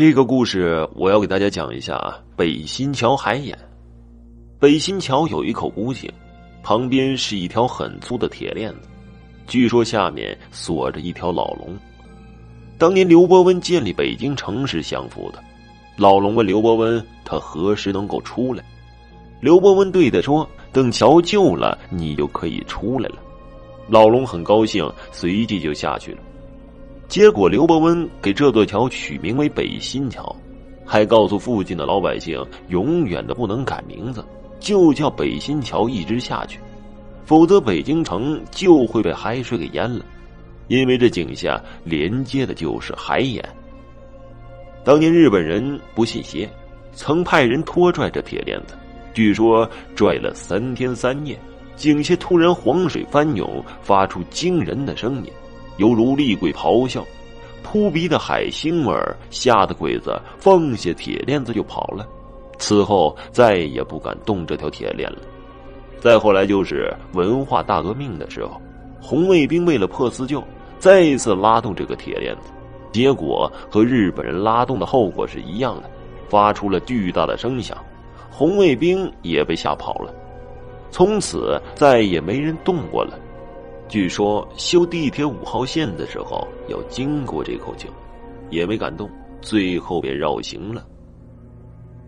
这个故事我要给大家讲一下啊北新桥海眼。北新桥有一口古井，旁边是一条很粗的铁链子，据说下面锁着一条老龙。当年刘伯温建立北京城时降服的，老龙问刘伯温他何时能够出来？刘伯温对他说：“等桥旧了，你就可以出来了。”老龙很高兴，随即就下去了。结果，刘伯温给这座桥取名为北新桥，还告诉附近的老百姓，永远的不能改名字，就叫北新桥一直下去，否则北京城就会被海水给淹了，因为这井下连接的就是海眼。当年日本人不信邪，曾派人拖拽着铁链子，据说拽了三天三夜，井下突然黄水翻涌，发出惊人的声音。犹如厉鬼咆哮，扑鼻的海腥味吓得鬼子放下铁链子就跑了。此后再也不敢动这条铁链了。再后来就是文化大革命的时候，红卫兵为了破四旧，再一次拉动这个铁链子，结果和日本人拉动的后果是一样的，发出了巨大的声响，红卫兵也被吓跑了。从此再也没人动过了。据说修地铁五号线的时候要经过这口井，也没敢动，最后便绕行了。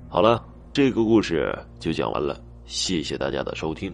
好了，这个故事就讲完了，谢谢大家的收听。